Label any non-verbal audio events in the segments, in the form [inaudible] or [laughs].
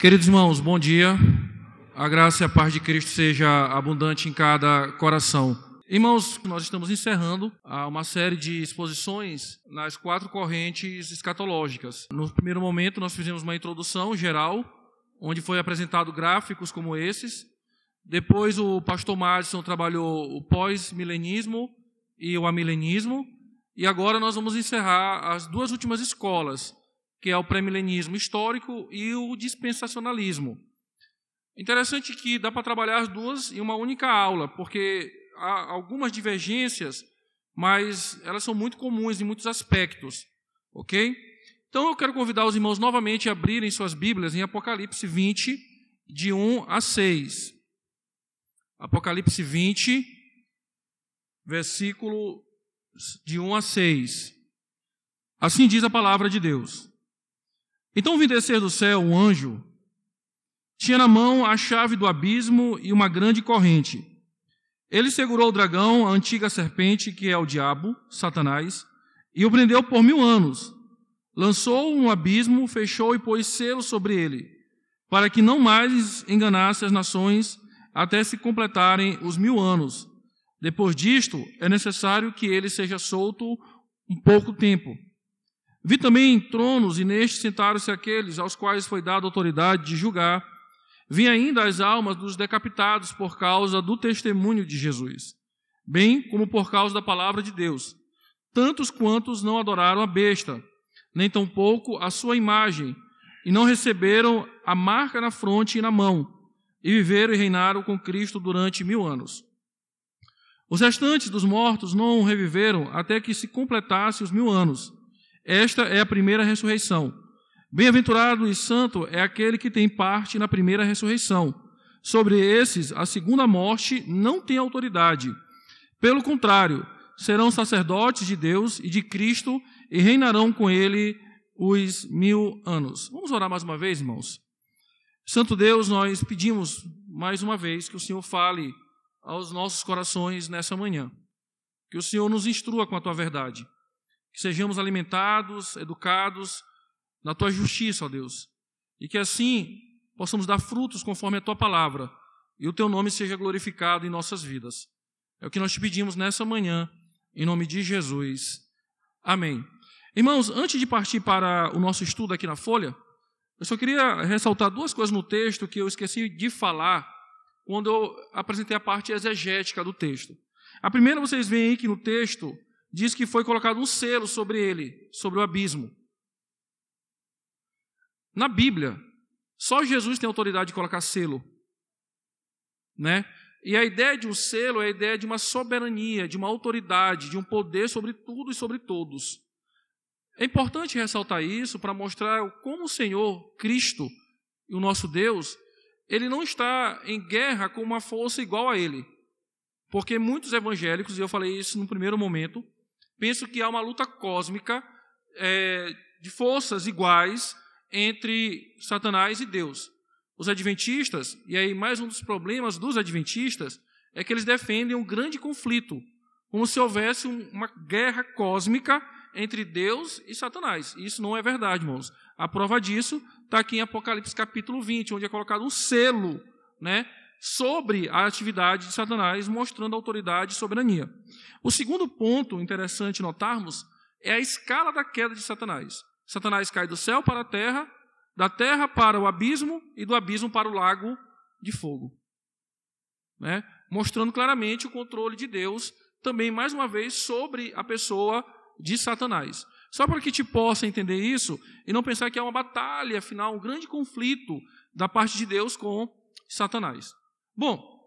Queridos irmãos, bom dia. A graça e a paz de Cristo seja abundante em cada coração. Irmãos, nós estamos encerrando ah, uma série de exposições nas quatro correntes escatológicas. No primeiro momento, nós fizemos uma introdução geral, onde foi apresentado gráficos como esses. Depois, o pastor Madison trabalhou o pós-milenismo e o amilenismo. E agora nós vamos encerrar as duas últimas escolas, que é o pré-milenismo histórico e o dispensacionalismo. Interessante que dá para trabalhar as duas em uma única aula, porque há algumas divergências, mas elas são muito comuns em muitos aspectos, ok? Então eu quero convidar os irmãos novamente a abrirem suas Bíblias em Apocalipse 20, de 1 a 6. Apocalipse 20, versículo de 1 a 6. Assim diz a palavra de Deus. Então vi descer do céu um anjo, tinha na mão a chave do abismo e uma grande corrente. Ele segurou o dragão, a antiga serpente, que é o diabo, Satanás, e o prendeu por mil anos. Lançou-o no abismo, fechou e pôs selo sobre ele, para que não mais enganasse as nações até se completarem os mil anos. Depois disto, é necessário que ele seja solto um pouco tempo. Vi também tronos, e nestes sentaram-se aqueles aos quais foi dada autoridade de julgar. Vi ainda as almas dos decapitados por causa do testemunho de Jesus, bem como por causa da palavra de Deus, tantos quantos não adoraram a besta, nem tampouco a sua imagem, e não receberam a marca na fronte e na mão, e viveram e reinaram com Cristo durante mil anos. Os restantes dos mortos não reviveram até que se completasse os mil anos. Esta é a primeira ressurreição. Bem-aventurado e santo é aquele que tem parte na primeira ressurreição. Sobre esses, a segunda morte não tem autoridade. Pelo contrário, serão sacerdotes de Deus e de Cristo e reinarão com ele os mil anos. Vamos orar mais uma vez, irmãos? Santo Deus, nós pedimos mais uma vez que o Senhor fale aos nossos corações nessa manhã. Que o Senhor nos instrua com a tua verdade. Que sejamos alimentados, educados na tua justiça, ó Deus. E que assim possamos dar frutos conforme a tua palavra e o teu nome seja glorificado em nossas vidas. É o que nós te pedimos nessa manhã, em nome de Jesus. Amém. Irmãos, antes de partir para o nosso estudo aqui na folha, eu só queria ressaltar duas coisas no texto que eu esqueci de falar quando eu apresentei a parte exegética do texto. A primeira, vocês veem aí que no texto diz que foi colocado um selo sobre ele, sobre o abismo. Na Bíblia, só Jesus tem autoridade de colocar selo. Né? E a ideia de um selo é a ideia de uma soberania, de uma autoridade, de um poder sobre tudo e sobre todos. É importante ressaltar isso para mostrar como o Senhor, Cristo e o nosso Deus, ele não está em guerra com uma força igual a ele. Porque muitos evangélicos, e eu falei isso no primeiro momento, pensam que há uma luta cósmica é, de forças iguais entre Satanás e Deus. Os adventistas, e aí mais um dos problemas dos adventistas, é que eles defendem um grande conflito, como se houvesse uma guerra cósmica entre Deus e Satanás. Isso não é verdade, irmãos. A prova disso está aqui em Apocalipse capítulo 20, onde é colocado um selo né, sobre a atividade de Satanás, mostrando autoridade e soberania. O segundo ponto interessante notarmos é a escala da queda de Satanás. Satanás cai do céu para a terra, da terra para o abismo e do abismo para o lago de fogo. Né? Mostrando claramente o controle de Deus, também, mais uma vez, sobre a pessoa de Satanás. Só para que te possa entender isso e não pensar que é uma batalha, afinal, um grande conflito da parte de Deus com Satanás. Bom,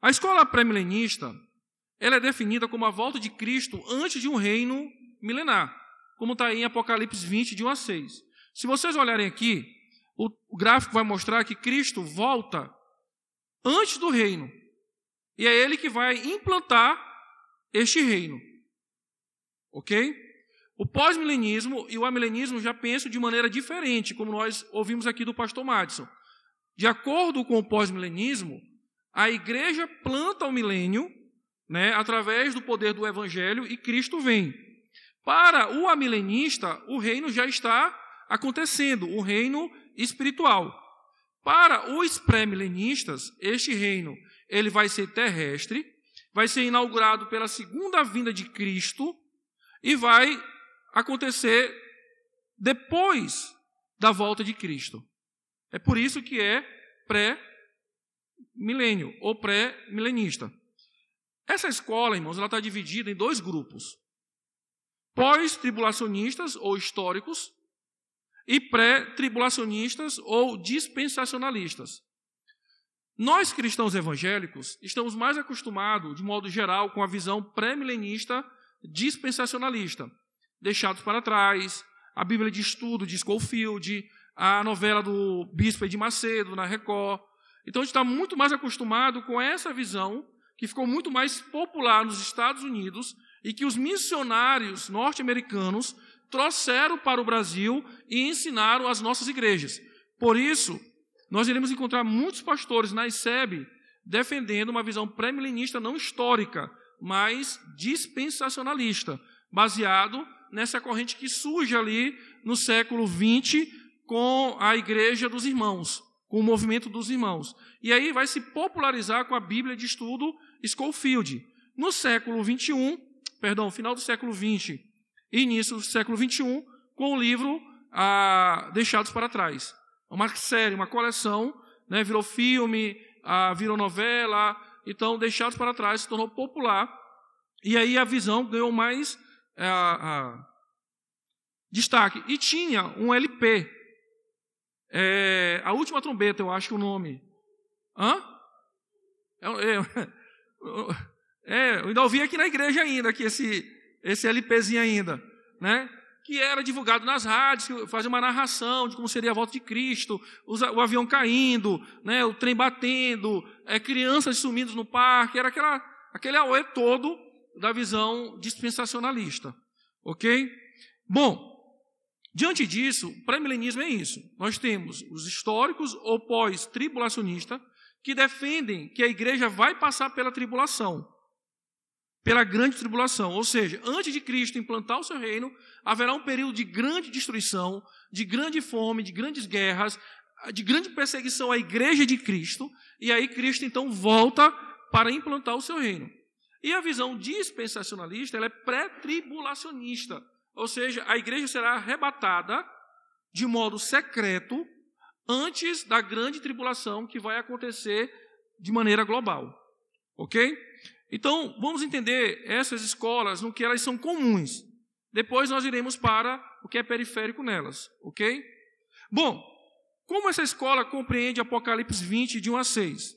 a escola pré-milenista ela é definida como a volta de Cristo antes de um reino milenar, como está em Apocalipse 20, de 1 a 6. Se vocês olharem aqui, o gráfico vai mostrar que Cristo volta antes do reino. E é ele que vai implantar este reino. Ok? O pós-milenismo e o amilenismo já pensam de maneira diferente, como nós ouvimos aqui do pastor Madison. De acordo com o pós-milenismo, a igreja planta o milênio né, através do poder do evangelho e Cristo vem. Para o amilenista, o reino já está acontecendo, o reino espiritual. Para os pré-milenistas, este reino ele vai ser terrestre, vai ser inaugurado pela segunda vinda de Cristo e vai acontecer depois da volta de Cristo. É por isso que é pré-milênio ou pré-milenista. Essa escola, irmãos, ela está dividida em dois grupos: pós-tribulacionistas ou históricos e pré-tribulacionistas ou dispensacionalistas. Nós cristãos evangélicos estamos mais acostumados, de modo geral, com a visão pré-milenista dispensacionalista, deixados para trás, a Bíblia de Estudo de Schofield, a novela do Bispo de Macedo na Record. Então a gente está muito mais acostumado com essa visão que ficou muito mais popular nos Estados Unidos e que os missionários norte-americanos trouxeram para o Brasil e ensinaram às nossas igrejas. Por isso, nós iremos encontrar muitos pastores na ICEB defendendo uma visão pré-milenista não histórica, mas dispensacionalista, baseado nessa corrente que surge ali no século XX com a igreja dos irmãos, com o movimento dos irmãos. E aí vai se popularizar com a Bíblia de estudo Schofield. No século XXI, perdão, final do século XX início do século XXI, com o livro ah, Deixados para Trás. Uma série, uma coleção, né, virou filme, ah, virou novela, então Deixados para Trás se tornou popular, e aí a visão ganhou mais ah, destaque. E tinha um LP, é, A Última Trombeta, eu acho que é o nome. Hã? É, é, [laughs] é, eu ainda ouvi aqui na igreja ainda, que esse, esse LPzinho ainda, né? que era divulgado nas rádios, fazia uma narração de como seria a volta de Cristo, o avião caindo, né, o trem batendo, é, crianças sumindo no parque, era aquela, aquele auê todo da visão dispensacionalista. Ok? Bom, diante disso, o pré-milenismo é isso. Nós temos os históricos ou pós-tribulacionistas que defendem que a igreja vai passar pela tribulação pela grande tribulação. Ou seja, antes de Cristo implantar o seu reino, haverá um período de grande destruição, de grande fome, de grandes guerras, de grande perseguição à igreja de Cristo, e aí Cristo então volta para implantar o seu reino. E a visão dispensacionalista ela é pré-tribulacionista, ou seja, a igreja será arrebatada de modo secreto antes da grande tribulação que vai acontecer de maneira global. Ok? Então, vamos entender essas escolas no que elas são comuns. Depois nós iremos para o que é periférico nelas, ok? Bom, como essa escola compreende Apocalipse 20, de 1 a 6?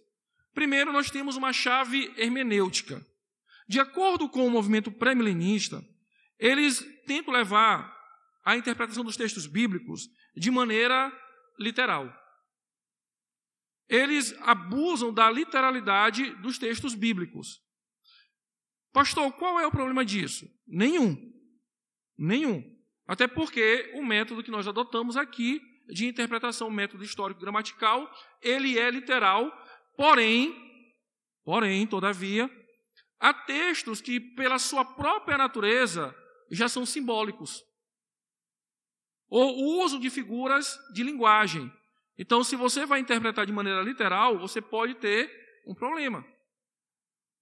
Primeiro, nós temos uma chave hermenêutica. De acordo com o movimento pré-milenista, eles tentam levar a interpretação dos textos bíblicos de maneira literal. Eles abusam da literalidade dos textos bíblicos. Pastor, qual é o problema disso? Nenhum. Nenhum. Até porque o método que nós adotamos aqui de interpretação, método histórico gramatical, ele é literal, porém, porém, todavia, há textos que pela sua própria natureza já são simbólicos. Ou o uso de figuras de linguagem. Então, se você vai interpretar de maneira literal, você pode ter um problema.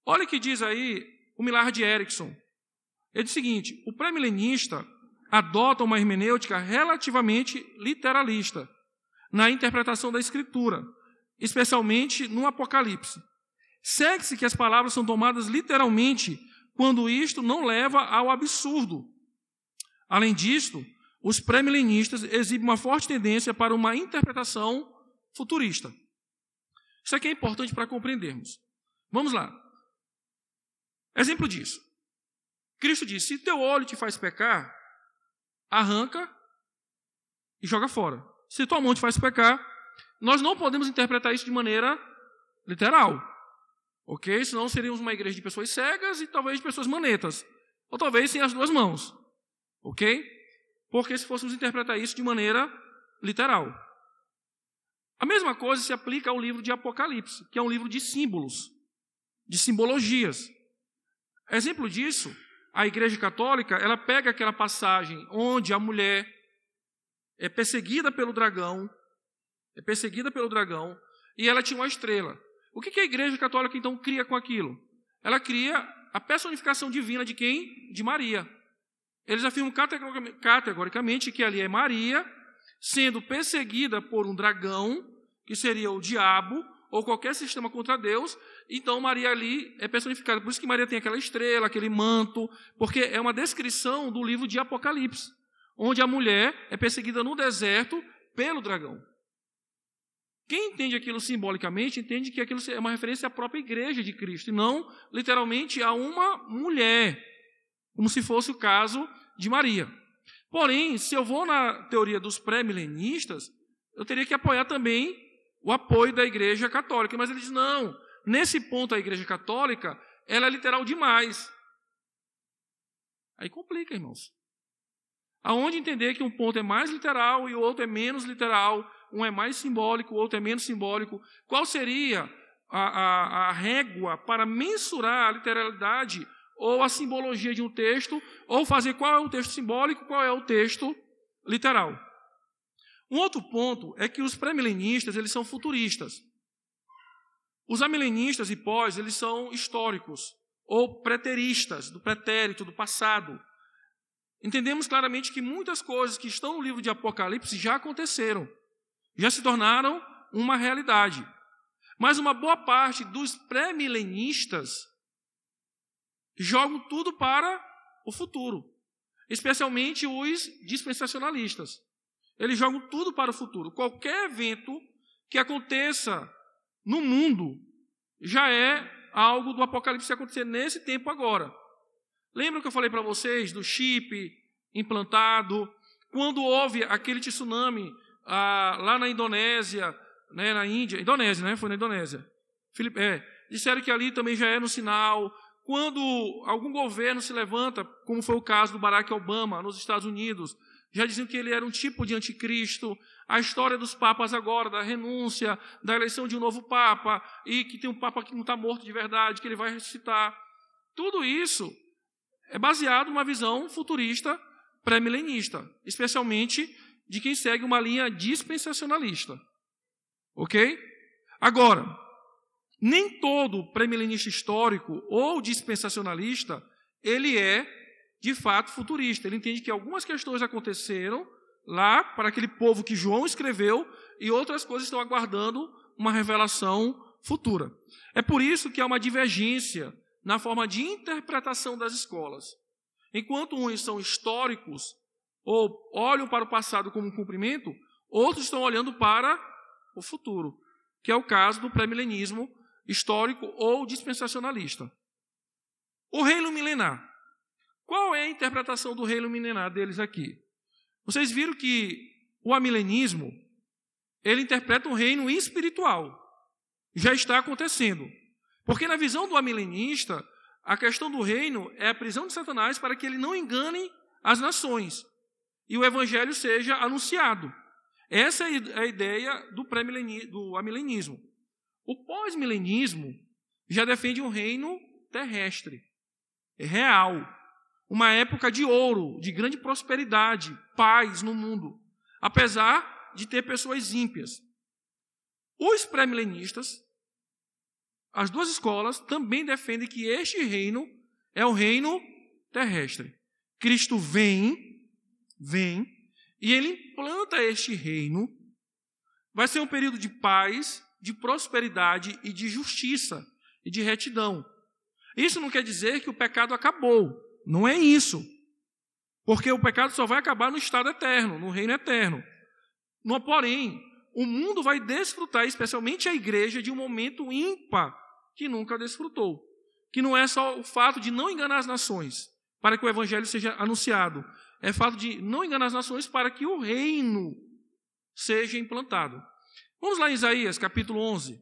Olha o que diz aí o Millar de Erickson. Ele diz o seguinte: o pré-milenista adota uma hermenêutica relativamente literalista na interpretação da Escritura, especialmente no Apocalipse. Segue-se que as palavras são tomadas literalmente quando isto não leva ao absurdo. Além disto, os pré-milenistas exibem uma forte tendência para uma interpretação futurista. Isso aqui é importante para compreendermos. Vamos lá. Exemplo disso. Cristo disse: se teu olho te faz pecar, arranca e joga fora. Se tua mão te faz pecar, nós não podemos interpretar isso de maneira literal. Ok? Senão seríamos uma igreja de pessoas cegas e talvez de pessoas manetas. Ou talvez sem as duas mãos. Ok? Porque se fôssemos interpretar isso de maneira literal. A mesma coisa se aplica ao livro de Apocalipse, que é um livro de símbolos, de simbologias. Exemplo disso, a Igreja Católica, ela pega aquela passagem onde a mulher é perseguida pelo dragão, é perseguida pelo dragão, e ela tinha uma estrela. O que a Igreja Católica então cria com aquilo? Ela cria a personificação divina de quem? De Maria. Eles afirmam categoricamente que ali é Maria sendo perseguida por um dragão, que seria o diabo, ou qualquer sistema contra Deus, então Maria ali é personificada. Por isso que Maria tem aquela estrela, aquele manto, porque é uma descrição do livro de Apocalipse, onde a mulher é perseguida no deserto pelo dragão. Quem entende aquilo simbolicamente entende que aquilo é uma referência à própria igreja de Cristo, e não literalmente a uma mulher, como se fosse o caso de Maria. Porém, se eu vou na teoria dos pré-milenistas, eu teria que apoiar também o apoio da igreja católica. Mas ele diz: não, nesse ponto a igreja católica ela é literal demais. Aí complica, irmãos. Aonde entender que um ponto é mais literal e o outro é menos literal, um é mais simbólico, o outro é menos simbólico. Qual seria a, a, a régua para mensurar a literalidade ou a simbologia de um texto, ou fazer qual é o texto simbólico, qual é o texto literal? Um outro ponto é que os pré-milenistas, eles são futuristas. Os amilenistas e pós, eles são históricos, ou preteristas, do pretérito, do passado. Entendemos claramente que muitas coisas que estão no livro de Apocalipse já aconteceram já se tornaram uma realidade. Mas uma boa parte dos pré-milenistas jogam tudo para o futuro, especialmente os dispensacionalistas. Eles jogam tudo para o futuro. Qualquer evento que aconteça no mundo já é algo do Apocalipse acontecer nesse tempo agora. Lembra que eu falei para vocês do chip implantado? Quando houve aquele tsunami ah, lá na Indonésia, né, na Índia, Indonésia, né? Foi na Indonésia. Filipe, é, disseram que ali também já é no sinal. Quando algum governo se levanta, como foi o caso do Barack Obama nos Estados Unidos, já diziam que ele era um tipo de anticristo. A história dos papas agora, da renúncia, da eleição de um novo papa, e que tem um papa que não está morto de verdade, que ele vai ressuscitar. Tudo isso é baseado numa visão futurista pré-milenista, especialmente de quem segue uma linha dispensacionalista. Ok? Agora, nem todo premilenista histórico ou dispensacionalista ele é de fato futurista. Ele entende que algumas questões aconteceram lá para aquele povo que João escreveu e outras coisas estão aguardando uma revelação futura. É por isso que há uma divergência na forma de interpretação das escolas. Enquanto uns são históricos ou olham para o passado como um cumprimento, outros estão olhando para o futuro, que é o caso do pré-milenismo histórico ou dispensacionalista. O reino milenar. Qual é a interpretação do reino milenar deles aqui? Vocês viram que o amilenismo, ele interpreta um reino espiritual. Já está acontecendo. Porque na visão do amilenista, a questão do reino é a prisão de Satanás para que ele não engane as nações e o evangelho seja anunciado. Essa é a ideia do, do amilenismo. O pós-milenismo já defende um reino terrestre, real, uma época de ouro, de grande prosperidade, paz no mundo, apesar de ter pessoas ímpias. Os pré-milenistas, as duas escolas, também defendem que este reino é um reino terrestre. Cristo vem vem e ele implanta este reino. Vai ser um período de paz, de prosperidade e de justiça e de retidão. Isso não quer dizer que o pecado acabou. Não é isso. Porque o pecado só vai acabar no estado eterno, no reino eterno. No, porém, o mundo vai desfrutar, especialmente a igreja, de um momento ímpar que nunca desfrutou. Que não é só o fato de não enganar as nações, para que o evangelho seja anunciado, é fato de não enganar as nações para que o reino seja implantado. Vamos lá em Isaías, capítulo 11,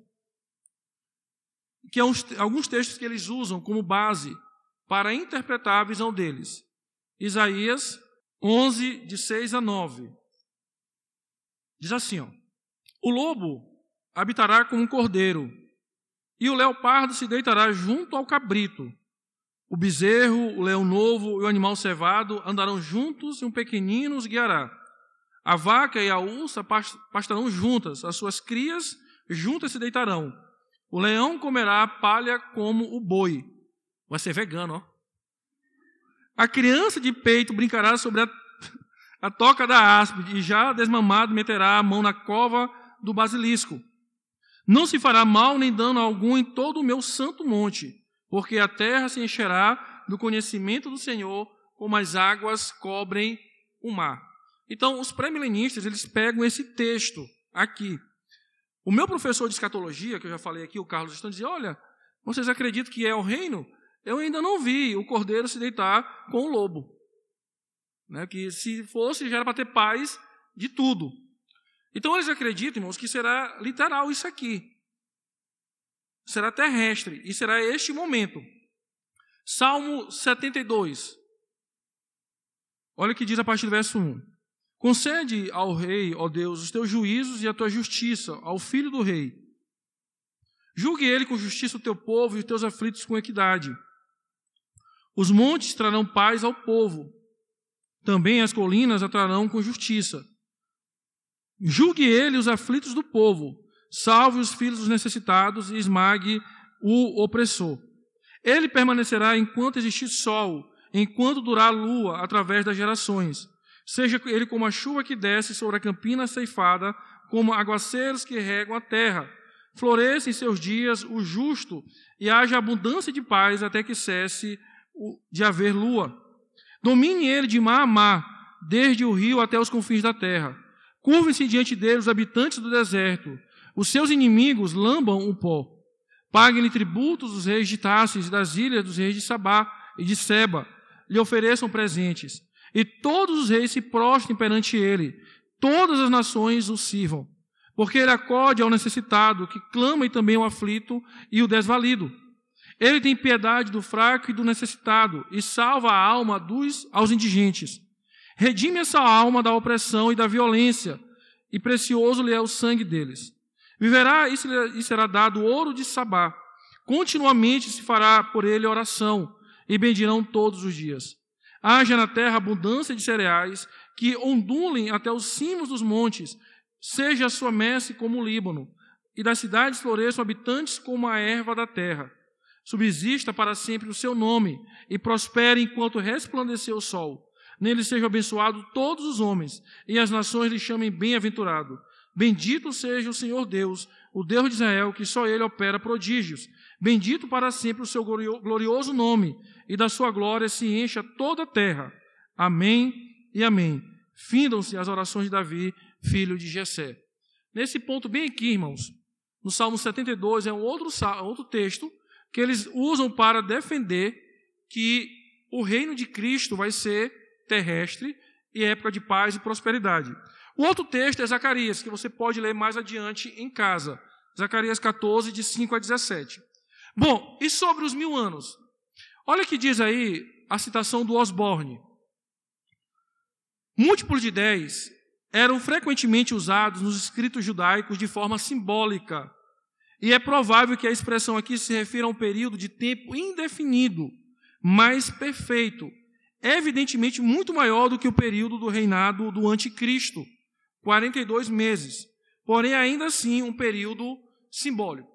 que é uns, alguns textos que eles usam como base para interpretar a visão deles. Isaías 11, de 6 a 9. Diz assim: ó, O lobo habitará como um cordeiro, e o leopardo se deitará junto ao cabrito, o bezerro, o leão novo e o animal cevado andarão juntos e um pequenino os guiará. A vaca e a ursa pastarão juntas, as suas crias juntas se deitarão. O leão comerá palha como o boi. Vai ser vegano, ó. A criança de peito brincará sobre a, [laughs] a toca da áspide, e já desmamado meterá a mão na cova do basilisco. Não se fará mal nem dano algum em todo o meu santo monte, porque a terra se encherá do conhecimento do Senhor, como as águas cobrem o mar. Então, os pré-milenistas, eles pegam esse texto aqui. O meu professor de escatologia, que eu já falei aqui, o Carlos Estão dizia: olha, vocês acreditam que é o reino? Eu ainda não vi o cordeiro se deitar com o lobo. Né? Que se fosse, já era para ter paz de tudo. Então eles acreditam, irmãos, que será literal isso aqui. Será terrestre. E será este momento. Salmo 72. Olha o que diz a partir do verso 1. Concede ao rei, ó Deus, os teus juízos e a tua justiça ao filho do rei. Julgue ele com justiça o teu povo e os teus aflitos com equidade. Os montes trarão paz ao povo. Também as colinas atrarão com justiça. Julgue ele os aflitos do povo. Salve os filhos dos necessitados e esmague o opressor. Ele permanecerá enquanto existir sol, enquanto durar a lua através das gerações. Seja ele como a chuva que desce sobre a campina ceifada, como aguaceiros que regam a terra. Floresça em seus dias o justo, e haja abundância de paz até que cesse de haver lua. Domine ele de mar a mar, desde o rio até os confins da terra. Curvem-se diante dele os habitantes do deserto. Os seus inimigos lambam o pó. Paguem-lhe tributos os reis de Tarsis e das ilhas dos reis de Sabá e de Seba. Lhe ofereçam presentes. E todos os reis se prostrem perante ele. Todas as nações o sirvam. Porque ele acode ao necessitado, que clama e também ao aflito e o desvalido. Ele tem piedade do fraco e do necessitado, e salva a alma dos aos indigentes. Redime essa alma da opressão e da violência, e precioso lhe é o sangue deles. Viverá e será dado ouro de Sabá. Continuamente se fará por ele oração, e bendirão todos os dias. Haja na terra abundância de cereais, que ondulem até os cimos dos montes, seja a sua messe como o Líbano, e das cidades floresçam habitantes como a erva da terra. Subsista para sempre o seu nome, e prospere enquanto resplandecer o sol. Nele sejam abençoados todos os homens, e as nações lhe chamem bem-aventurado. Bendito seja o Senhor Deus, o Deus de Israel, que só ele opera prodígios. Bendito para sempre o seu glorioso nome, e da sua glória se encha toda a terra. Amém e amém. Findam-se as orações de Davi, filho de Jessé. Nesse ponto bem aqui, irmãos, no Salmo 72 é um outro, outro texto que eles usam para defender que o reino de Cristo vai ser terrestre e época de paz e prosperidade. O outro texto é Zacarias, que você pode ler mais adiante em casa. Zacarias 14, de 5 a 17. Bom, e sobre os mil anos? Olha que diz aí a citação do Osborne. Múltiplos de dez eram frequentemente usados nos escritos judaicos de forma simbólica. E é provável que a expressão aqui se refira a um período de tempo indefinido, mas perfeito, evidentemente muito maior do que o período do reinado do anticristo, 42 meses, porém ainda assim um período simbólico.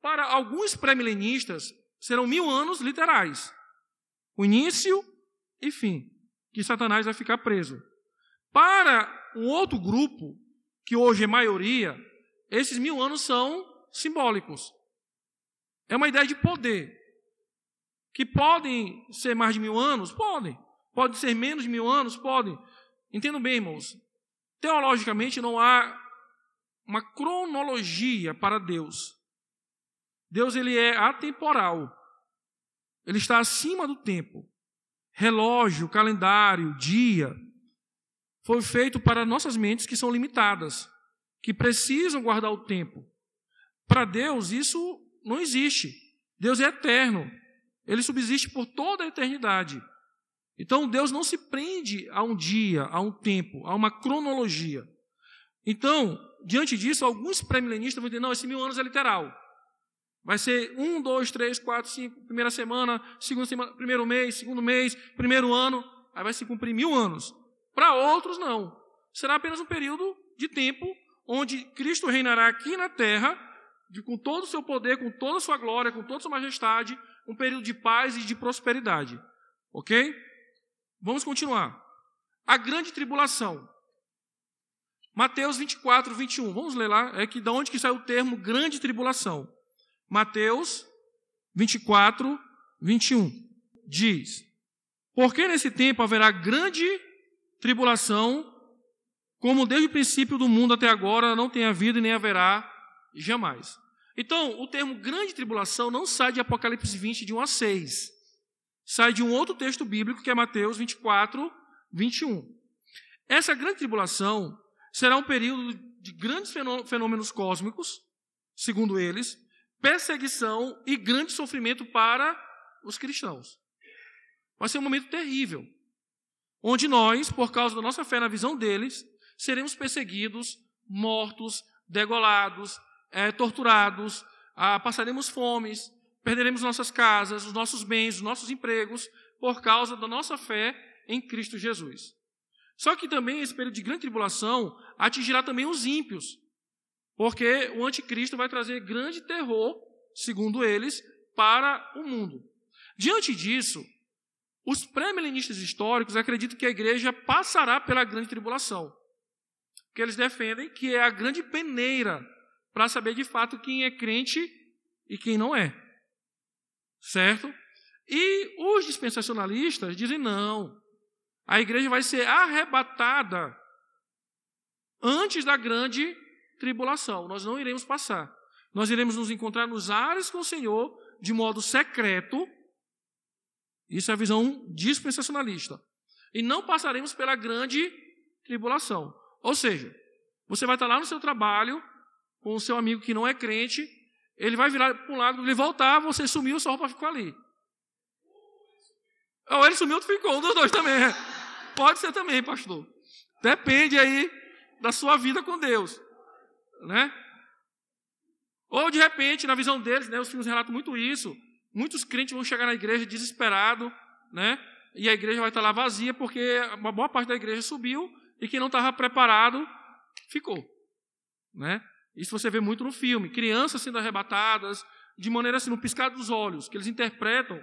Para alguns pré-milenistas, serão mil anos literais, o início e fim, que Satanás vai ficar preso. Para um outro grupo, que hoje é maioria, esses mil anos são simbólicos. É uma ideia de poder. Que podem ser mais de mil anos? Podem. Pode ser menos de mil anos? Podem. Entendo bem, irmãos. Teologicamente não há uma cronologia para Deus. Deus ele é atemporal. Ele está acima do tempo. Relógio, calendário, dia foi feito para nossas mentes que são limitadas, que precisam guardar o tempo. Para Deus isso não existe. Deus é eterno. Ele subsiste por toda a eternidade. Então Deus não se prende a um dia, a um tempo, a uma cronologia. Então, diante disso, alguns pré-milenistas vão dizer: não, esse mil anos é literal. Vai ser um, dois, três, quatro, cinco, primeira semana, segunda semana, primeiro mês, segundo mês, primeiro ano, aí vai se cumprir mil anos. Para outros, não. será apenas um período de tempo onde Cristo reinará aqui na terra, de, com todo o seu poder, com toda a sua glória, com toda a sua majestade, um período de paz e de prosperidade. Ok? Vamos continuar. A grande tribulação. Mateus 24, 21. Vamos ler lá. É que da onde que sai o termo grande tribulação? Mateus 24, 21. Diz: Porque nesse tempo haverá grande tribulação, como desde o princípio do mundo até agora não tem havido e nem haverá jamais. Então, o termo grande tribulação não sai de Apocalipse 20, de 1 a 6. Sai de um outro texto bíblico, que é Mateus 24, 21. Essa grande tribulação será um período de grandes fenômenos cósmicos, segundo eles, perseguição e grande sofrimento para os cristãos. Vai ser um momento terrível, onde nós, por causa da nossa fé na visão deles, seremos perseguidos, mortos, degolados, é, torturados, ah, passaremos fomes, perderemos nossas casas, os nossos bens, os nossos empregos, por causa da nossa fé em Cristo Jesus. Só que também esse período de grande tribulação atingirá também os ímpios, porque o anticristo vai trazer grande terror, segundo eles, para o mundo. Diante disso, os pré-milenistas históricos acreditam que a igreja passará pela grande tribulação, que eles defendem que é a grande peneira para saber de fato quem é crente e quem não é. Certo? E os dispensacionalistas dizem não. A igreja vai ser arrebatada antes da grande tribulação. Nós não iremos passar. Nós iremos nos encontrar nos ares com o Senhor de modo secreto. Isso é a visão dispensacionalista. E não passaremos pela grande tribulação. Ou seja, você vai estar lá no seu trabalho, com o seu amigo que não é crente, ele vai virar para um lado, ele voltar, você sumiu, sua roupa ficou ali. Ou ele sumiu, tu ficou, um dos dois também. Pode ser também, pastor. Depende aí da sua vida com Deus. Né? Ou de repente, na visão deles, né, os filmes relatam muito isso. Muitos crentes vão chegar na igreja desesperado, né? E a igreja vai estar lá vazia porque uma boa parte da igreja subiu e quem não estava preparado ficou, né? Isso você vê muito no filme. Crianças sendo arrebatadas, de maneira assim, no piscar dos olhos, que eles interpretam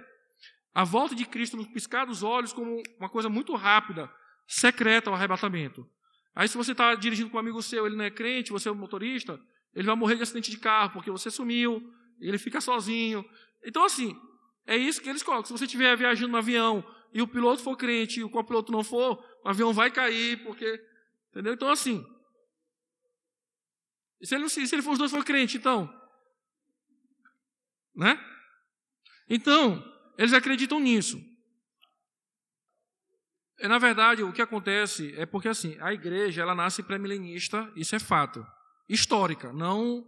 a volta de Cristo no piscar dos olhos como uma coisa muito rápida, secreta o arrebatamento. Aí, se você está dirigindo com um amigo seu, ele não é crente, você é um motorista, ele vai morrer de acidente de carro porque você sumiu, ele fica sozinho. Então, assim, é isso que eles colocam. Se você estiver viajando no avião e o piloto for crente e o copiloto não for, o avião vai cair, porque. Entendeu? Então, assim, se ele, se ele for os dois for crente, então? Né? Então, eles acreditam nisso. E, na verdade, o que acontece é porque assim, a igreja ela nasce pré-milenista, isso é fato. Histórica, não.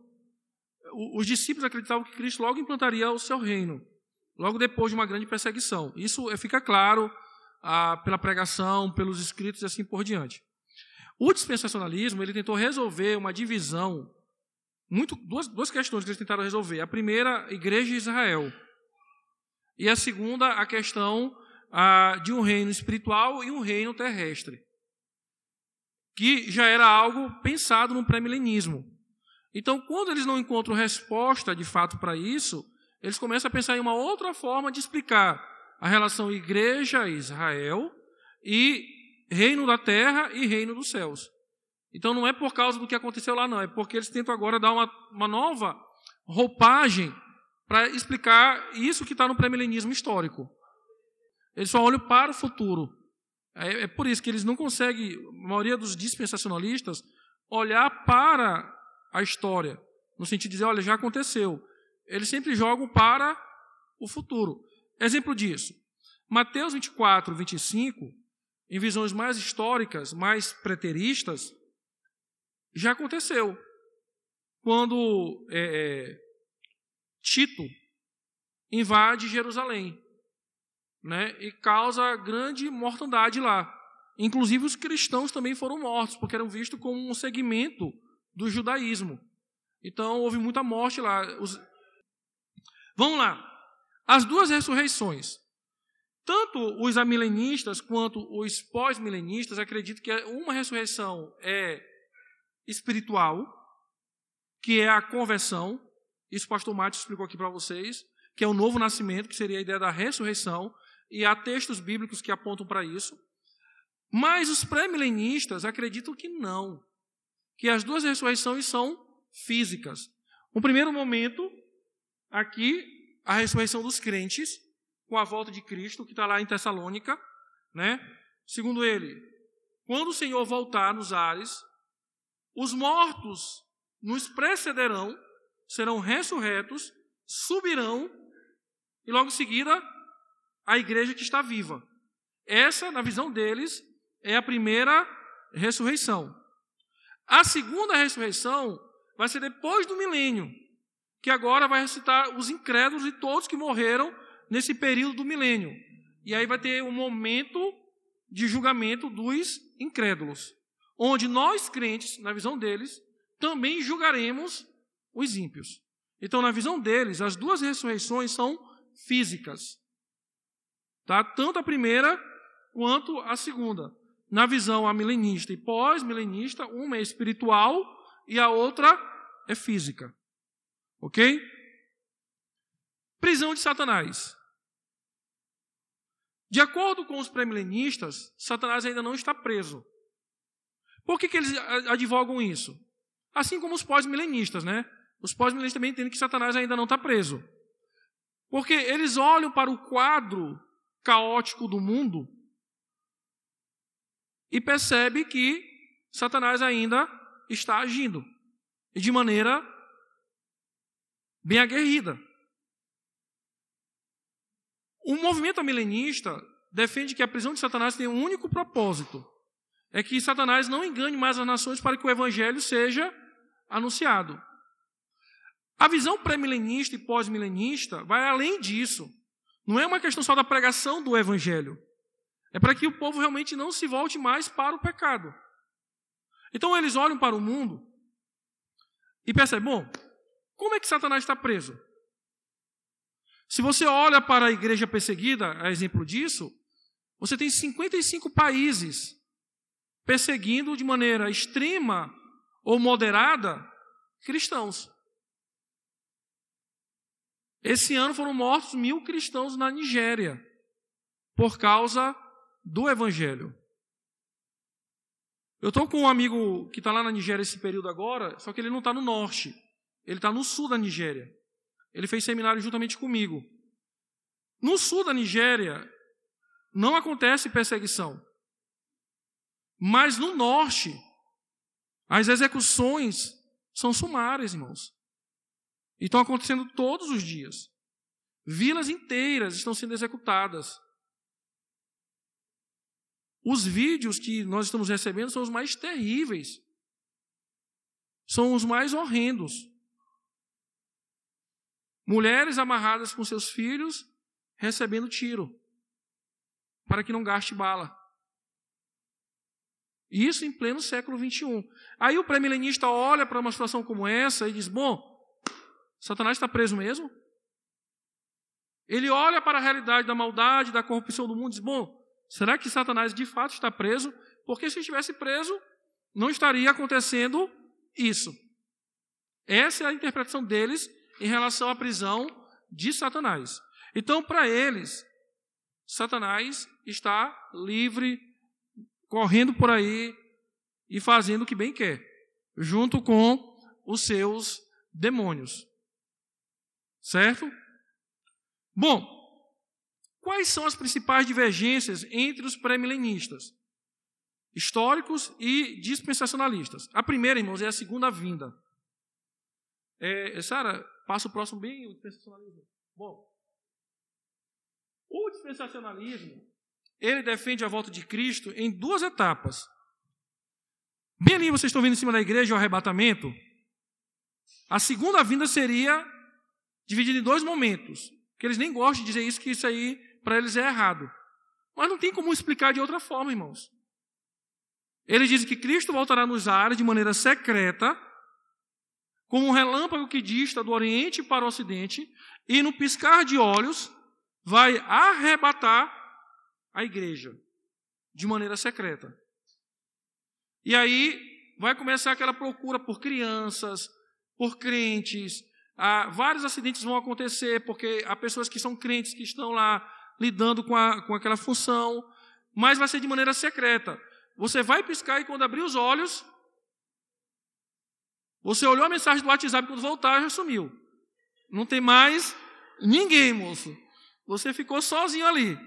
Os discípulos acreditavam que Cristo logo implantaria o seu reino, logo depois de uma grande perseguição. Isso fica claro ah, pela pregação, pelos escritos e assim por diante. O dispensacionalismo ele tentou resolver uma divisão, muito, duas, duas questões que eles tentaram resolver. A primeira, igreja de Israel. E a segunda, a questão ah, de um reino espiritual e um reino terrestre. Que já era algo pensado no pré-milenismo. Então, quando eles não encontram resposta de fato para isso, eles começam a pensar em uma outra forma de explicar a relação igreja-Israel e reino da terra e reino dos céus. Então não é por causa do que aconteceu lá, não, é porque eles tentam agora dar uma, uma nova roupagem para explicar isso que está no pré-milenismo histórico. Eles só olham para o futuro. É, é, por isso que eles não conseguem, a maioria dos dispensacionalistas, olhar para a história, no sentido de dizer, olha, já aconteceu. Eles sempre jogam para o futuro. Exemplo disso, Mateus 24, 25, em visões mais históricas, mais preteristas, já aconteceu. Quando é, é, Tito invade Jerusalém né, e causa grande mortandade lá. Inclusive os cristãos também foram mortos, porque eram vistos como um segmento do judaísmo. Então houve muita morte lá. Os... Vamos lá. As duas ressurreições Tanto os amilenistas quanto os pós-milenistas acreditam que uma ressurreição é espiritual, que é a conversão. Isso o pastor Márcio explicou aqui para vocês, que é o novo nascimento, que seria a ideia da ressurreição, e há textos bíblicos que apontam para isso. Mas os pré-milenistas acreditam que não, que as duas ressurreições são físicas. No primeiro momento, aqui, a ressurreição dos crentes, com a volta de Cristo, que está lá em Tessalônica, né? Segundo ele, quando o Senhor voltar nos ares, os mortos nos precederão, serão ressurretos, subirão, e logo em seguida, a igreja que está viva. Essa, na visão deles, é a primeira ressurreição. A segunda ressurreição vai ser depois do milênio, que agora vai ressuscitar os incrédulos e todos que morreram nesse período do milênio. E aí vai ter um momento de julgamento dos incrédulos, onde nós crentes, na visão deles, também julgaremos os ímpios. Então, na visão deles, as duas ressurreições são físicas. Tá? Tanto a primeira quanto a segunda. Na visão amilenista e pós-milenista, uma é espiritual e a outra é física. Ok? Prisão de Satanás. De acordo com os pré-milenistas, Satanás ainda não está preso. Por que, que eles advogam isso? Assim como os pós-milenistas, né? Os pós-milenistas também entendem que Satanás ainda não está preso. Porque eles olham para o quadro caótico do mundo e percebem que Satanás ainda está agindo e de maneira bem aguerrida. O movimento milenista defende que a prisão de Satanás tem um único propósito: é que Satanás não engane mais as nações para que o evangelho seja anunciado. A visão pré-milenista e pós-milenista vai além disso. Não é uma questão só da pregação do evangelho. É para que o povo realmente não se volte mais para o pecado. Então eles olham para o mundo e percebem: bom, como é que Satanás está preso? Se você olha para a igreja perseguida, a exemplo disso, você tem 55 países perseguindo de maneira extrema ou moderada cristãos. Esse ano foram mortos mil cristãos na Nigéria por causa do Evangelho. Eu estou com um amigo que está lá na Nigéria esse período agora, só que ele não está no norte, ele está no sul da Nigéria. Ele fez seminário juntamente comigo. No sul da Nigéria, não acontece perseguição. Mas no norte, as execuções são sumárias, irmãos. E estão acontecendo todos os dias. Vilas inteiras estão sendo executadas. Os vídeos que nós estamos recebendo são os mais terríveis. São os mais horrendos. Mulheres amarradas com seus filhos recebendo tiro para que não gaste bala. Isso em pleno século 21. Aí o pré-milenista olha para uma situação como essa e diz: Bom, Satanás está preso mesmo? Ele olha para a realidade da maldade, da corrupção do mundo e diz: Bom, será que Satanás de fato está preso? Porque se estivesse preso, não estaria acontecendo isso. Essa é a interpretação deles em relação à prisão de Satanás. Então, para eles, Satanás está livre, correndo por aí e fazendo o que bem quer, junto com os seus demônios. Certo? Bom, quais são as principais divergências entre os pré-milenistas? Históricos e dispensacionalistas. A primeira, irmãos, é a segunda vinda. É, Sara, Passa o próximo bem, o dispensacionalismo. Bom, o dispensacionalismo, ele defende a volta de Cristo em duas etapas. Bem ali, vocês estão vendo em cima da igreja o arrebatamento. A segunda vinda seria dividida em dois momentos. Que eles nem gostam de dizer isso, que isso aí para eles é errado. Mas não tem como explicar de outra forma, irmãos. Eles dizem que Cristo voltará nos ares de maneira secreta como um relâmpago que dista do Oriente para o Ocidente, e no piscar de olhos vai arrebatar a igreja de maneira secreta. E aí vai começar aquela procura por crianças, por crentes. Ah, vários acidentes vão acontecer porque há pessoas que são crentes que estão lá lidando com, a, com aquela função, mas vai ser de maneira secreta. Você vai piscar e quando abrir os olhos, você olhou a mensagem do WhatsApp quando voltar já sumiu. Não tem mais ninguém, moço. Você ficou sozinho ali.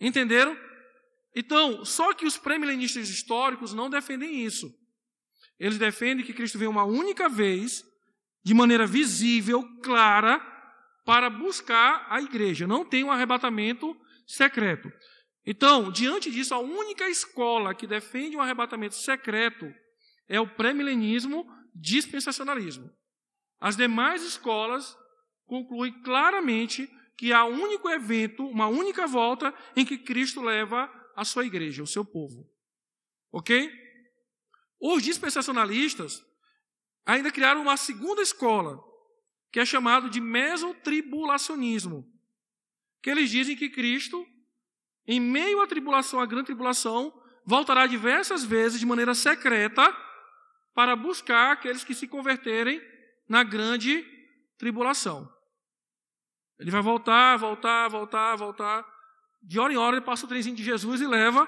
Entenderam? Então, só que os premilenistas históricos não defendem isso. Eles defendem que Cristo veio uma única vez, de maneira visível, clara, para buscar a igreja. Não tem um arrebatamento secreto. Então, diante disso, a única escola que defende um arrebatamento secreto é o pré-milenismo dispensacionalismo. As demais escolas concluem claramente que há um único evento, uma única volta em que Cristo leva a sua igreja, o seu povo. Ok? Os dispensacionalistas ainda criaram uma segunda escola, que é chamado de mesotribulacionismo, que eles dizem que Cristo, em meio à tribulação, à grande tribulação, voltará diversas vezes de maneira secreta para buscar aqueles que se converterem na grande tribulação. Ele vai voltar, voltar, voltar, voltar. De hora em hora ele passa o trenzinho de Jesus e leva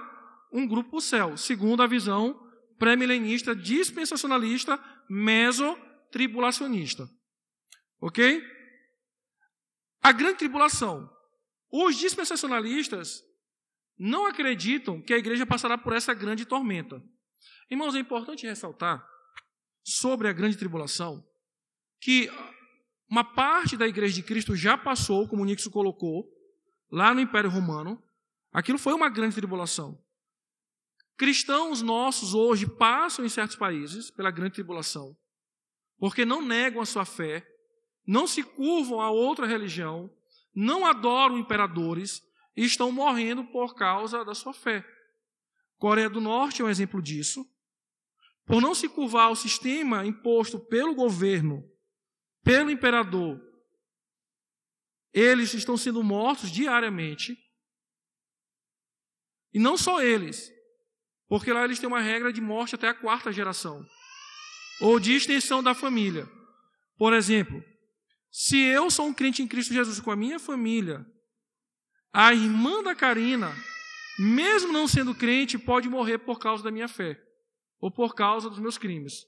um grupo para o céu, segundo a visão pré-milenista, dispensacionalista, mesotribulacionista. Ok? A grande tribulação. Os dispensacionalistas não acreditam que a igreja passará por essa grande tormenta. Irmãos, é importante ressaltar sobre a grande tribulação que uma parte da igreja de Cristo já passou, como o Nixon colocou, lá no Império Romano. Aquilo foi uma grande tribulação. Cristãos nossos hoje passam em certos países pela grande tribulação, porque não negam a sua fé, não se curvam a outra religião, não adoram imperadores e estão morrendo por causa da sua fé. Coreia do Norte é um exemplo disso. Por não se curvar ao sistema imposto pelo governo pelo imperador, eles estão sendo mortos diariamente. E não só eles, porque lá eles têm uma regra de morte até a quarta geração, ou de extensão da família. Por exemplo, se eu sou um crente em Cristo Jesus com a minha família, a irmã da Karina, mesmo não sendo crente, pode morrer por causa da minha fé, ou por causa dos meus crimes.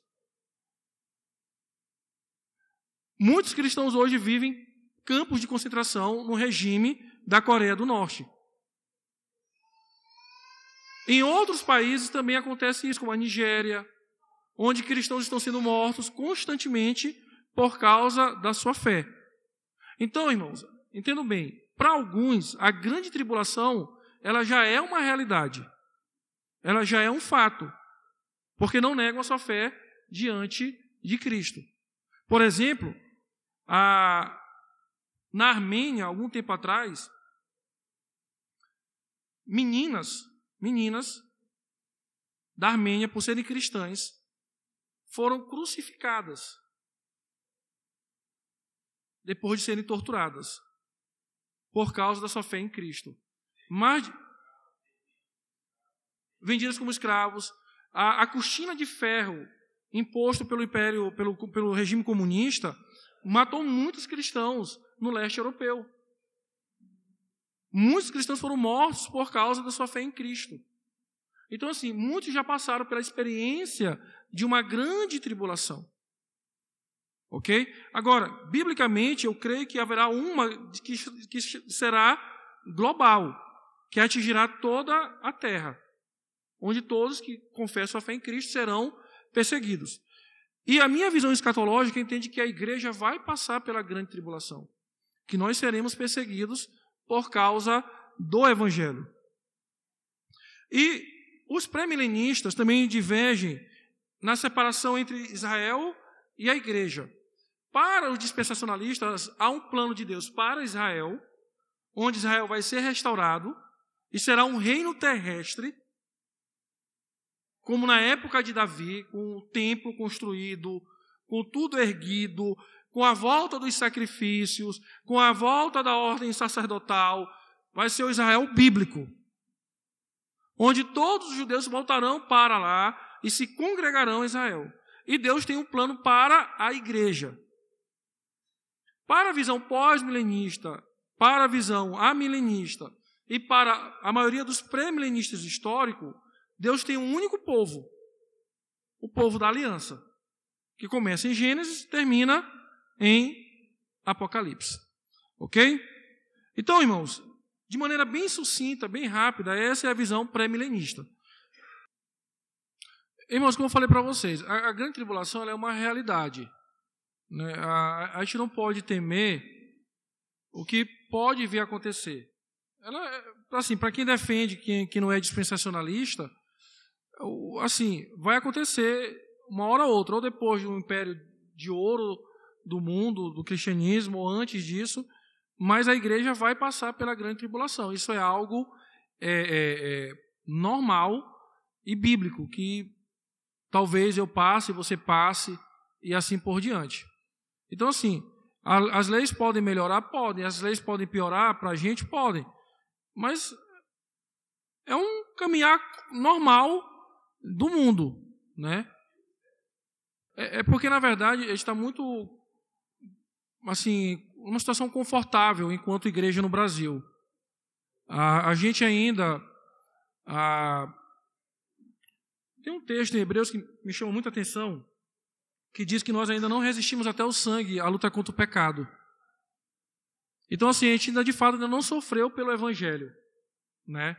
Muitos cristãos hoje vivem campos de concentração no regime da Coreia do Norte. Em outros países também acontece isso, como a Nigéria, onde cristãos estão sendo mortos constantemente por causa da sua fé. Então, irmãos, entendam bem, para alguns, a grande tribulação, ela já é uma realidade. Ela já é um fato. Porque não negam a sua fé diante de Cristo. Por exemplo, a, na Armênia, algum tempo atrás, meninas, meninas da Armênia, por serem cristãs, foram crucificadas depois de serem torturadas por causa da sua fé em Cristo. Mas vendidas como escravos, a, a cortina de ferro imposto pelo império, pelo, pelo regime comunista, matou muitos cristãos no leste europeu. Muitos cristãos foram mortos por causa da sua fé em Cristo. Então, assim, muitos já passaram pela experiência de uma grande tribulação. Ok? Agora, biblicamente, eu creio que haverá uma que, que será global, que atingirá toda a terra, onde todos que confessam a fé em Cristo serão perseguidos. E a minha visão escatológica entende que a igreja vai passar pela grande tribulação, que nós seremos perseguidos por causa do evangelho. E os pré-milenistas também divergem na separação entre Israel e a igreja. Para os dispensacionalistas, há um plano de Deus para Israel, onde Israel vai ser restaurado e será um reino terrestre como na época de Davi, com o templo construído, com tudo erguido, com a volta dos sacrifícios, com a volta da ordem sacerdotal, vai ser o Israel bíblico, onde todos os judeus voltarão para lá e se congregarão em Israel. E Deus tem um plano para a igreja. Para a visão pós-milenista, para a visão amilenista e para a maioria dos pré-milenistas históricos, Deus tem um único povo, o povo da aliança, que começa em Gênesis e termina em Apocalipse. Ok? Então, irmãos, de maneira bem sucinta, bem rápida, essa é a visão pré-milenista. Irmãos, como eu falei para vocês, a, a, grande tribulação é uma realidade. Né? A, a, gente não pode temer o que pode vir a acontecer. Ela, é, assim, para quem defende que, que não é dispensacionalista, assim, vai acontecer uma hora ou outra, ou depois do império de ouro do mundo, do cristianismo, ou antes disso, mas a igreja vai passar pela grande tribulação. Isso é algo é, é, é, normal e bíblico, que talvez eu passe, você passe, e assim por diante. Então, assim, a, as leis podem melhorar? Podem. As leis podem piorar para a gente? Podem. Mas é um caminhar normal do mundo, né? É, é porque, na verdade, a gente está muito, assim, uma situação confortável enquanto igreja no Brasil. A, a gente ainda. A, tem um texto em Hebreus que me chama muita atenção, que diz que nós ainda não resistimos até o sangue à luta contra o pecado. Então, assim, a gente ainda de fato ainda não sofreu pelo Evangelho, né?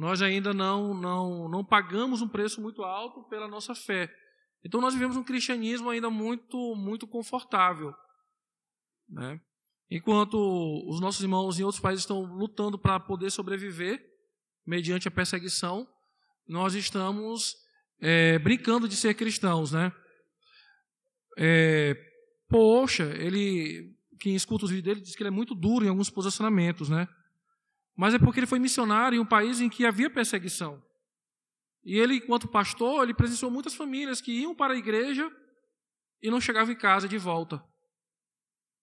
Nós ainda não, não, não pagamos um preço muito alto pela nossa fé. Então, nós vivemos um cristianismo ainda muito, muito confortável, né? Enquanto os nossos irmãos em outros países estão lutando para poder sobreviver mediante a perseguição, nós estamos é, brincando de ser cristãos, né? É, poxa, ele, quem escuta os vídeos dele diz que ele é muito duro em alguns posicionamentos, né? Mas é porque ele foi missionário em um país em que havia perseguição. E ele, enquanto pastor, ele presenciou muitas famílias que iam para a igreja e não chegavam em casa de volta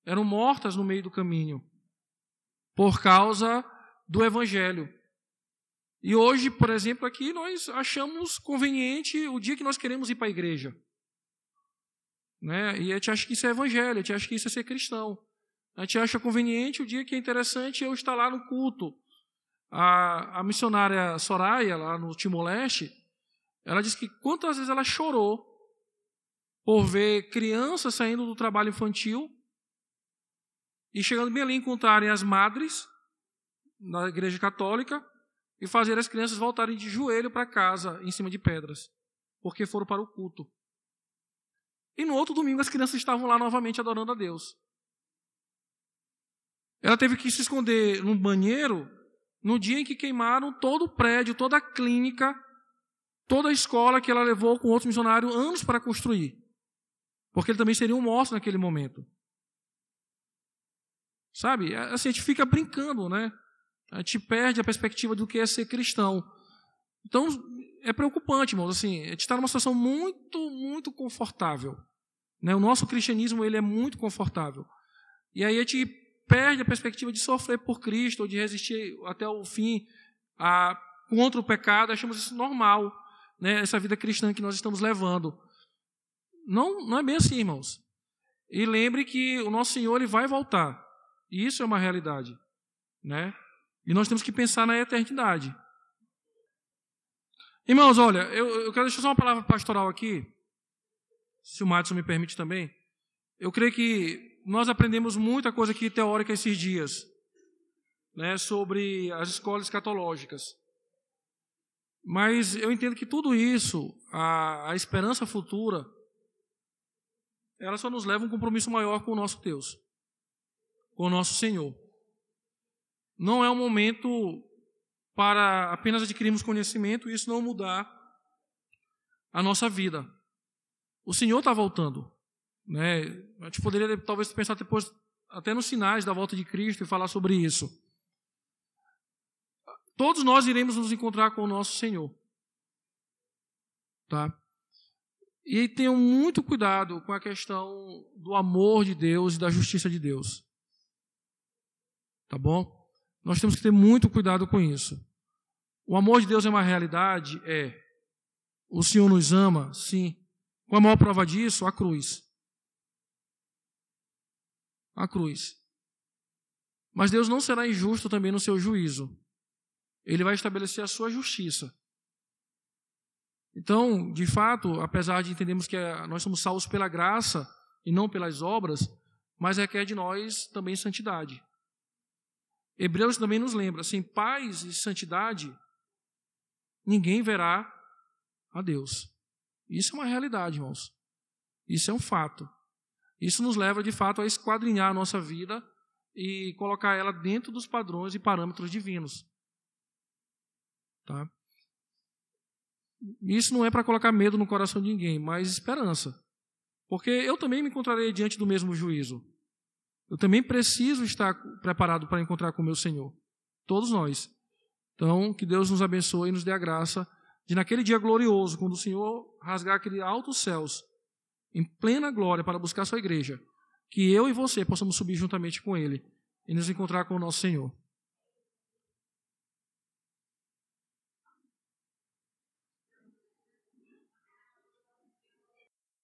eram mortas no meio do caminho por causa do evangelho. E hoje, por exemplo, aqui nós achamos conveniente o dia que nós queremos ir para a igreja. Né? E a gente acha que isso é evangelho, a gente acha que isso é ser cristão. A gente acha conveniente o dia que é interessante eu estar lá no culto. A, a missionária Soraya, lá no Timor-Leste, ela disse que quantas vezes ela chorou por ver crianças saindo do trabalho infantil e chegando bem ali encontrarem as madres na igreja católica e fazer as crianças voltarem de joelho para casa em cima de pedras, porque foram para o culto. E no outro domingo as crianças estavam lá novamente adorando a Deus. Ela teve que se esconder num banheiro no dia em que queimaram todo o prédio, toda a clínica, toda a escola que ela levou com outros missionários anos para construir. Porque ele também seria um morto naquele momento. Sabe? É, assim, a gente fica brincando, né? A gente perde a perspectiva do que é ser cristão. Então, é preocupante, irmãos. Assim, a gente está numa situação muito, muito confortável. Né? O nosso cristianismo ele é muito confortável. E aí a gente perde a perspectiva de sofrer por Cristo, ou de resistir até o fim a, contra o pecado. Achamos isso normal, né? essa vida cristã que nós estamos levando. Não, não é bem assim, irmãos. E lembre que o nosso Senhor ele vai voltar. E isso é uma realidade, né? E nós temos que pensar na eternidade. Irmãos, olha, eu, eu quero deixar só uma palavra pastoral aqui, se o Madison me permite também. Eu creio que nós aprendemos muita coisa aqui teórica esses dias, né, sobre as escolas escatológicas. Mas eu entendo que tudo isso, a, a esperança futura, ela só nos leva a um compromisso maior com o nosso Deus com o nosso Senhor. Não é um momento para apenas adquirirmos conhecimento e isso não mudar a nossa vida. O Senhor está voltando. Né? A gente poderia talvez pensar depois até nos sinais da volta de Cristo e falar sobre isso. Todos nós iremos nos encontrar com o nosso Senhor. Tá? E tenham muito cuidado com a questão do amor de Deus e da justiça de Deus. Tá bom? Nós temos que ter muito cuidado com isso. O amor de Deus é uma realidade? É. O Senhor nos ama? Sim. Qual a maior prova disso? A cruz. A cruz. Mas Deus não será injusto também no seu juízo. Ele vai estabelecer a sua justiça. Então, de fato, apesar de entendermos que nós somos salvos pela graça e não pelas obras, mas requer de nós também santidade. Hebreus também nos lembra, sem paz e santidade, ninguém verá a Deus. Isso é uma realidade, irmãos. Isso é um fato. Isso nos leva, de fato, a esquadrinhar a nossa vida e colocar ela dentro dos padrões e parâmetros divinos. Tá? Isso não é para colocar medo no coração de ninguém, mas esperança. Porque eu também me encontrarei diante do mesmo juízo. Eu também preciso estar preparado para encontrar com o meu Senhor. Todos nós. Então, que Deus nos abençoe e nos dê a graça de, naquele dia glorioso, quando o Senhor rasgar aquele altos céus, em plena glória, para buscar sua igreja, que eu e você possamos subir juntamente com Ele e nos encontrar com o nosso Senhor.